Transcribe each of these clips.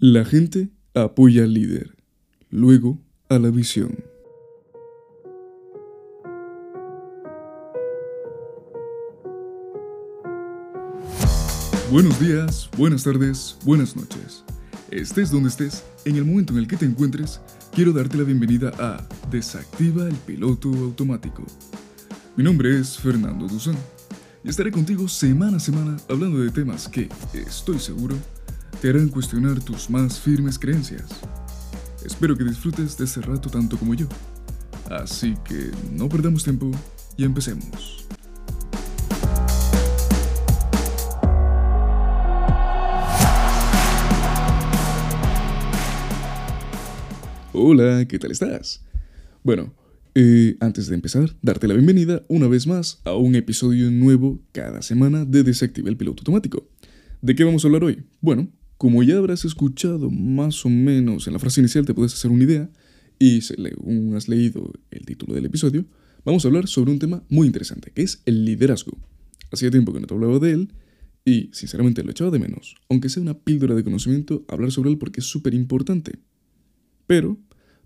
La gente apoya al líder, luego a la visión. Buenos días, buenas tardes, buenas noches. Estés donde estés, en el momento en el que te encuentres, quiero darte la bienvenida a Desactiva el piloto automático. Mi nombre es Fernando Duzán y estaré contigo semana a semana hablando de temas que, estoy seguro, te harán cuestionar tus más firmes creencias. Espero que disfrutes de este rato tanto como yo. Así que no perdamos tiempo y empecemos. Hola, ¿qué tal estás? Bueno, eh, antes de empezar, darte la bienvenida una vez más a un episodio nuevo cada semana de Desactiva el Piloto Automático. ¿De qué vamos a hablar hoy? Bueno, como ya habrás escuchado más o menos en la frase inicial, te puedes hacer una idea, y según has leído el título del episodio, vamos a hablar sobre un tema muy interesante, que es el liderazgo. Hacía tiempo que no te hablaba de él, y sinceramente lo echaba de menos, aunque sea una píldora de conocimiento, hablar sobre él porque es súper importante. Pero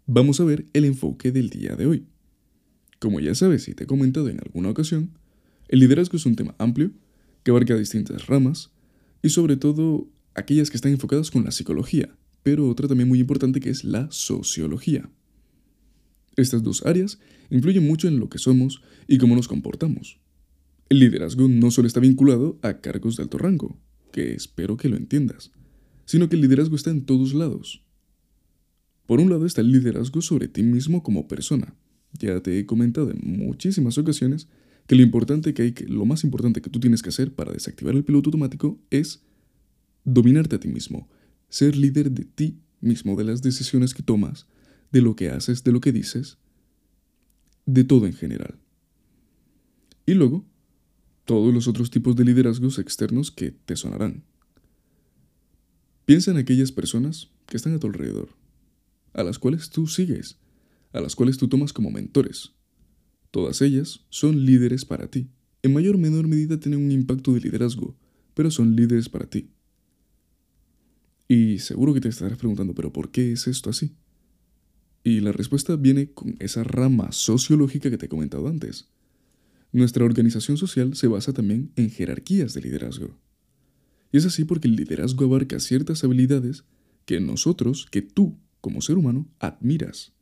vamos a ver el enfoque del día de hoy. Como ya sabes y te he comentado en alguna ocasión, el liderazgo es un tema amplio que abarca distintas ramas y sobre todo aquellas que están enfocadas con la psicología, pero otra también muy importante que es la sociología. Estas dos áreas influyen mucho en lo que somos y cómo nos comportamos. El liderazgo no solo está vinculado a cargos de alto rango, que espero que lo entiendas, sino que el liderazgo está en todos lados. Por un lado está el liderazgo sobre ti mismo como persona. Ya te he comentado en muchísimas ocasiones que lo importante que hay que lo más importante que tú tienes que hacer para desactivar el piloto automático es dominarte a ti mismo, ser líder de ti mismo, de las decisiones que tomas, de lo que haces, de lo que dices, de todo en general. Y luego, todos los otros tipos de liderazgos externos que te sonarán. Piensa en aquellas personas que están a tu alrededor, a las cuales tú sigues, a las cuales tú tomas como mentores. Todas ellas son líderes para ti. En mayor o menor medida tienen un impacto de liderazgo, pero son líderes para ti. Y seguro que te estarás preguntando, pero ¿por qué es esto así? Y la respuesta viene con esa rama sociológica que te he comentado antes. Nuestra organización social se basa también en jerarquías de liderazgo. Y es así porque el liderazgo abarca ciertas habilidades que nosotros, que tú, como ser humano, admiras.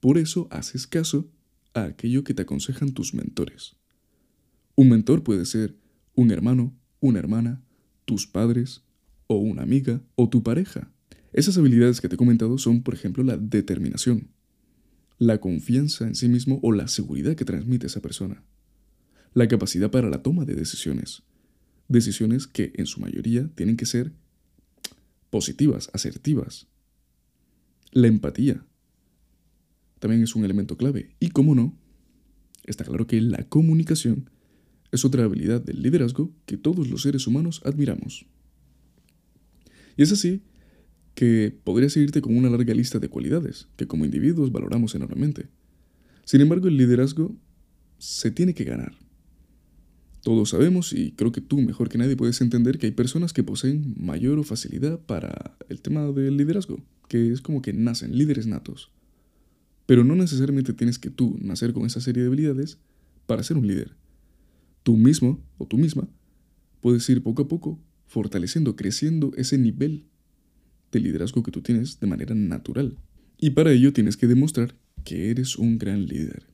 Por eso haces caso a aquello que te aconsejan tus mentores. Un mentor puede ser un hermano, una hermana, tus padres, o una amiga o tu pareja. Esas habilidades que te he comentado son, por ejemplo, la determinación, la confianza en sí mismo o la seguridad que transmite esa persona, la capacidad para la toma de decisiones, decisiones que en su mayoría tienen que ser positivas, asertivas, la empatía, también es un elemento clave. Y como no, está claro que la comunicación es otra habilidad del liderazgo que todos los seres humanos admiramos. Y es así que podría seguirte con una larga lista de cualidades que como individuos valoramos enormemente. Sin embargo, el liderazgo se tiene que ganar. Todos sabemos, y creo que tú mejor que nadie puedes entender, que hay personas que poseen mayor facilidad para el tema del liderazgo, que es como que nacen líderes natos. Pero no necesariamente tienes que tú nacer con esa serie de habilidades para ser un líder. Tú mismo o tú misma puedes ir poco a poco fortaleciendo, creciendo ese nivel de liderazgo que tú tienes de manera natural. Y para ello tienes que demostrar que eres un gran líder.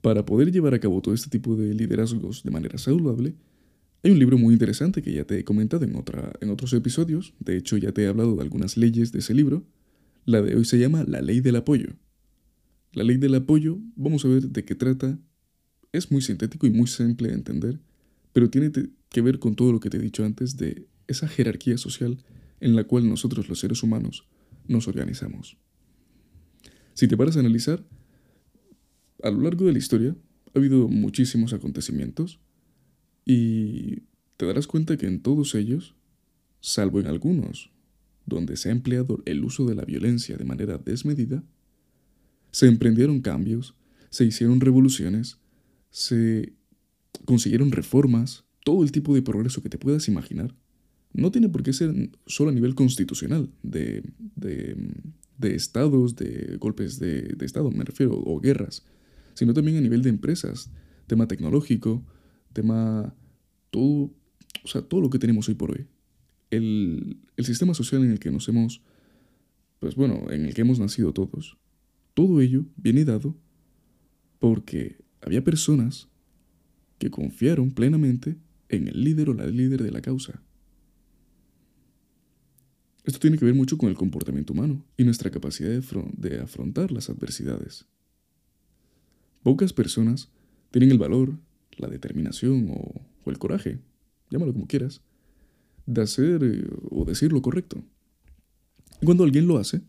Para poder llevar a cabo todo este tipo de liderazgos de manera saludable, hay un libro muy interesante que ya te he comentado en, otra, en otros episodios, de hecho ya te he hablado de algunas leyes de ese libro, la de hoy se llama La Ley del Apoyo. La Ley del Apoyo, vamos a ver de qué trata, es muy sintético y muy simple de entender, pero tiene que ver con todo lo que te he dicho antes de esa jerarquía social en la cual nosotros los seres humanos nos organizamos. Si te paras a analizar, a lo largo de la historia ha habido muchísimos acontecimientos y te darás cuenta que en todos ellos, salvo en algunos, donde se ha empleado el uso de la violencia de manera desmedida, se emprendieron cambios, se hicieron revoluciones, se consiguieron reformas, todo el tipo de progreso que te puedas imaginar, no tiene por qué ser solo a nivel constitucional, de, estados, de golpes de, de Estado, me refiero, o guerras, sino también a nivel de empresas, tema tecnológico, tema todo, o sea, todo lo que tenemos hoy por hoy. El, el sistema social en el que nos hemos, pues bueno, en el que hemos nacido todos, todo ello viene dado porque había personas que confiaron plenamente en el líder o la líder de la causa. Esto tiene que ver mucho con el comportamiento humano y nuestra capacidad de, afrontar las adversidades. Pocas personas tienen el valor, la determinación o, el coraje, llámalo como quieras, de hacer eh, o decir lo correcto. Y cuando alguien lo hace,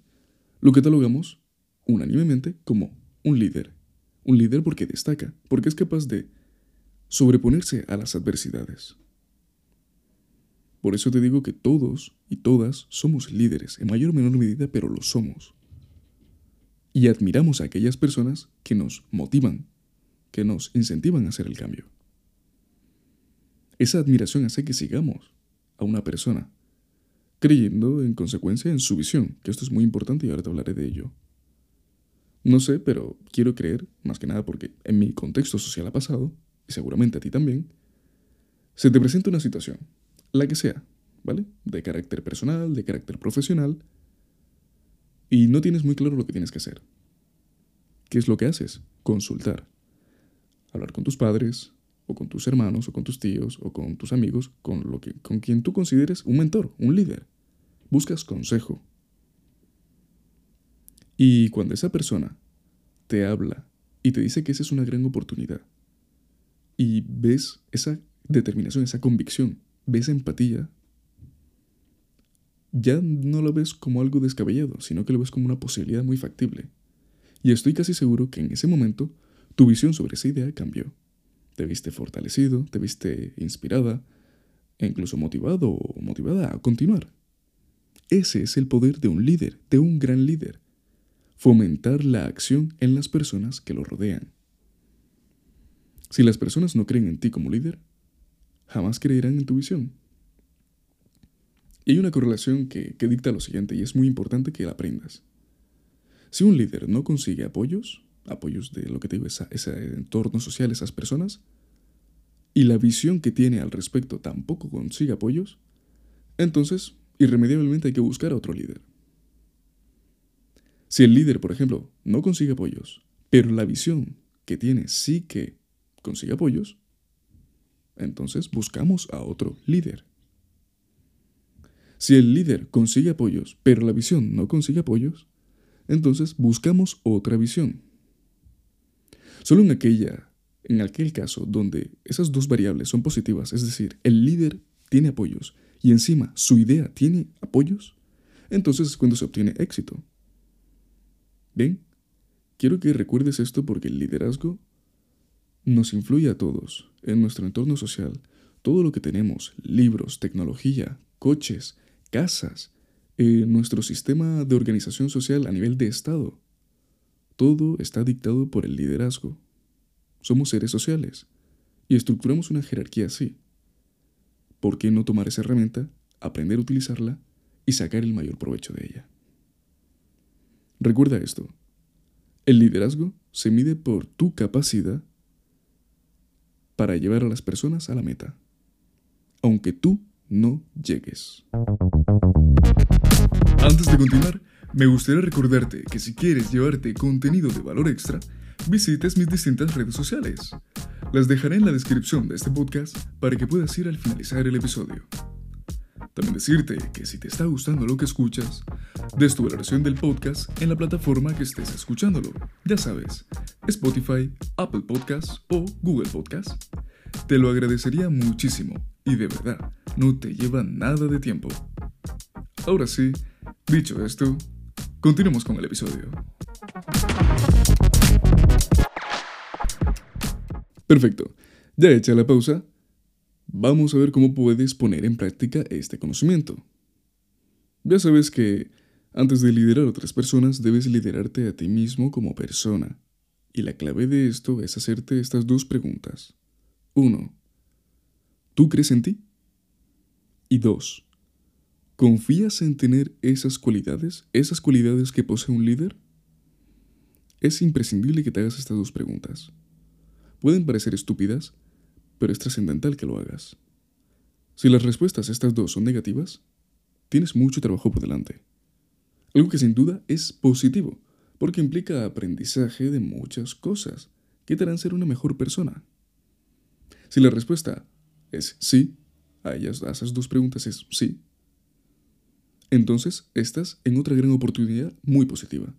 lo catalogamos unánimemente como un líder. Un líder porque destaca, porque es capaz de sobreponerse a las adversidades. Por eso te digo que todos y todas somos líderes, en mayor o menor medida, pero lo somos. Y admiramos a aquellas personas que nos motivan, que nos incentivan a hacer el cambio. Esa admiración hace que sigamos a una persona, creyendo en consecuencia en su visión, que esto es muy importante y ahora te hablaré de ello. No sé, pero quiero creer, más que nada porque en mi contexto social ha pasado, y seguramente a ti también, se te presenta una situación, la que sea, ¿vale? De carácter personal, de carácter profesional, y no tienes muy claro lo que tienes que hacer. ¿Qué es lo que haces? Consultar. Hablar con tus padres, o con tus hermanos, o con tus tíos, o con tus amigos, con, lo que, con quien tú consideres un mentor, un líder. Buscas consejo. Y cuando esa persona te habla y te dice que esa es una gran oportunidad, y ves esa determinación, esa convicción, ves empatía, ya no lo ves como algo descabellado, sino que lo ves como una posibilidad muy factible. Y estoy casi seguro que en ese momento tu visión sobre esa idea cambió. Te viste fortalecido, te viste inspirada, e incluso motivado o motivada a continuar. Ese es el poder de un líder, de un gran líder. Fomentar la acción en las personas que lo rodean. Si las personas no creen en ti como líder, jamás creerán en tu visión. Y hay una correlación que, dicta lo siguiente y es muy importante que la aprendas. Si un líder no consigue apoyos, apoyos de lo que te digo, ese entorno social, esas personas, y la visión que tiene al respecto tampoco consigue apoyos, entonces irremediablemente hay que buscar a otro líder. Si el líder, por ejemplo, no consigue apoyos, pero la visión que tiene sí que consigue apoyos, entonces buscamos a otro líder. Si el líder consigue apoyos, pero la visión no consigue apoyos, entonces buscamos otra visión. Solo en aquella, en aquel caso donde esas dos variables son positivas, es decir, el líder tiene apoyos y encima su idea tiene apoyos, entonces es cuando se obtiene éxito. Bien, quiero que recuerdes esto porque el liderazgo nos influye a todos, en nuestro entorno social, todo lo que tenemos, libros, tecnología, coches, casas, eh, nuestro sistema de organización social a nivel de Estado. Todo está dictado por el liderazgo. Somos seres sociales y estructuramos una jerarquía así. ¿Por qué no tomar esa herramienta, aprender a utilizarla y sacar el mayor provecho de ella? Recuerda esto. El liderazgo se mide por tu capacidad para llevar a las personas a la meta, aunque tú no llegues. Antes de continuar, me gustaría recordarte que si quieres llevarte contenido de valor extra, visites mis distintas redes sociales. Las dejaré en la descripción de este podcast para que puedas ir al finalizar el episodio. También decirte que si te está gustando lo que escuchas, des tu valoración del podcast en la plataforma que estés escuchándolo. Ya sabes, Spotify, Apple Podcasts o Google Podcasts. Te lo agradecería muchísimo y de verdad, no te lleva nada de tiempo. Ahora sí, dicho esto, continuemos con el episodio. Perfecto, ya hecha la pausa, Vamos a ver cómo puedes poner en práctica este conocimiento. Ya sabes que antes de liderar a otras personas debes liderarte a ti mismo como persona. Y la clave de esto es hacerte estas dos preguntas. 1. ¿Tú crees en ti? Y 2. ¿Confías en tener esas cualidades? ¿Esas cualidades que posee un líder? Es imprescindible que te hagas estas dos preguntas. Pueden parecer estúpidas, pero es trascendental que lo hagas. Si las respuestas a estas dos son negativas, tienes mucho trabajo por delante. Algo que sin duda es positivo, porque implica aprendizaje de muchas cosas que te harán ser una mejor persona. Si la respuesta es sí, a, ellas, a esas dos preguntas es sí, entonces estás en otra gran oportunidad muy positiva,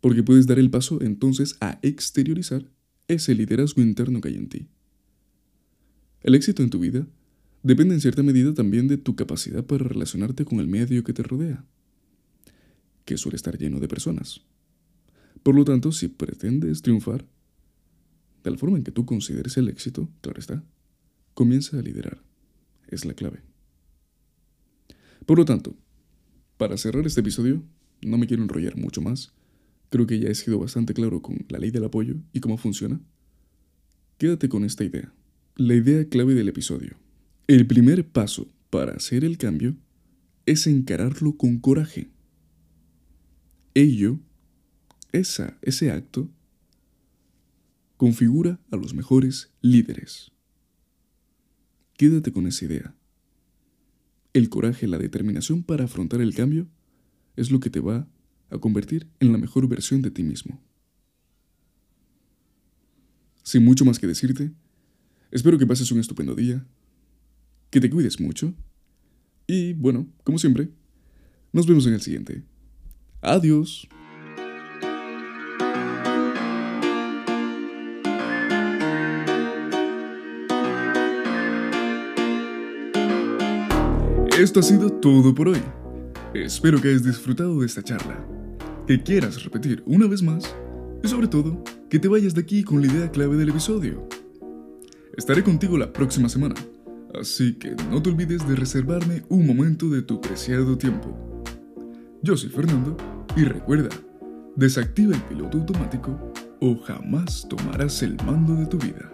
porque puedes dar el paso entonces a exteriorizar ese liderazgo interno que hay en ti. El éxito en tu vida depende en cierta medida también de tu capacidad para relacionarte con el medio que te rodea, que suele estar lleno de personas. Por lo tanto, si pretendes triunfar, de la forma en que tú consideres el éxito, claro está, comienza a liderar. Es la clave. Por lo tanto, para cerrar este episodio, no me quiero enrollar mucho más. Creo que ya he sido bastante claro con la ley del apoyo y cómo funciona. Quédate con esta idea, la idea clave del episodio. El primer paso para hacer el cambio es encararlo con coraje. Ello, esa, ese acto, configura a los mejores líderes. Quédate con esa idea. El coraje, la determinación para afrontar el cambio es lo que te va a convertir en la mejor versión de ti mismo. Sin mucho más que decirte, espero que pases un estupendo día, que te cuides mucho y bueno, como siempre, nos vemos en el siguiente. Adiós. Esto ha sido todo por hoy. Espero que hayas disfrutado de esta charla, que quieras repetir una vez más y sobre todo que te vayas de aquí con la idea clave del episodio. Estaré contigo la próxima semana, así que no te olvides de reservarme un momento de tu preciado tiempo. Yo soy Fernando y recuerda, desactiva el piloto automático o jamás tomarás el mando de tu vida.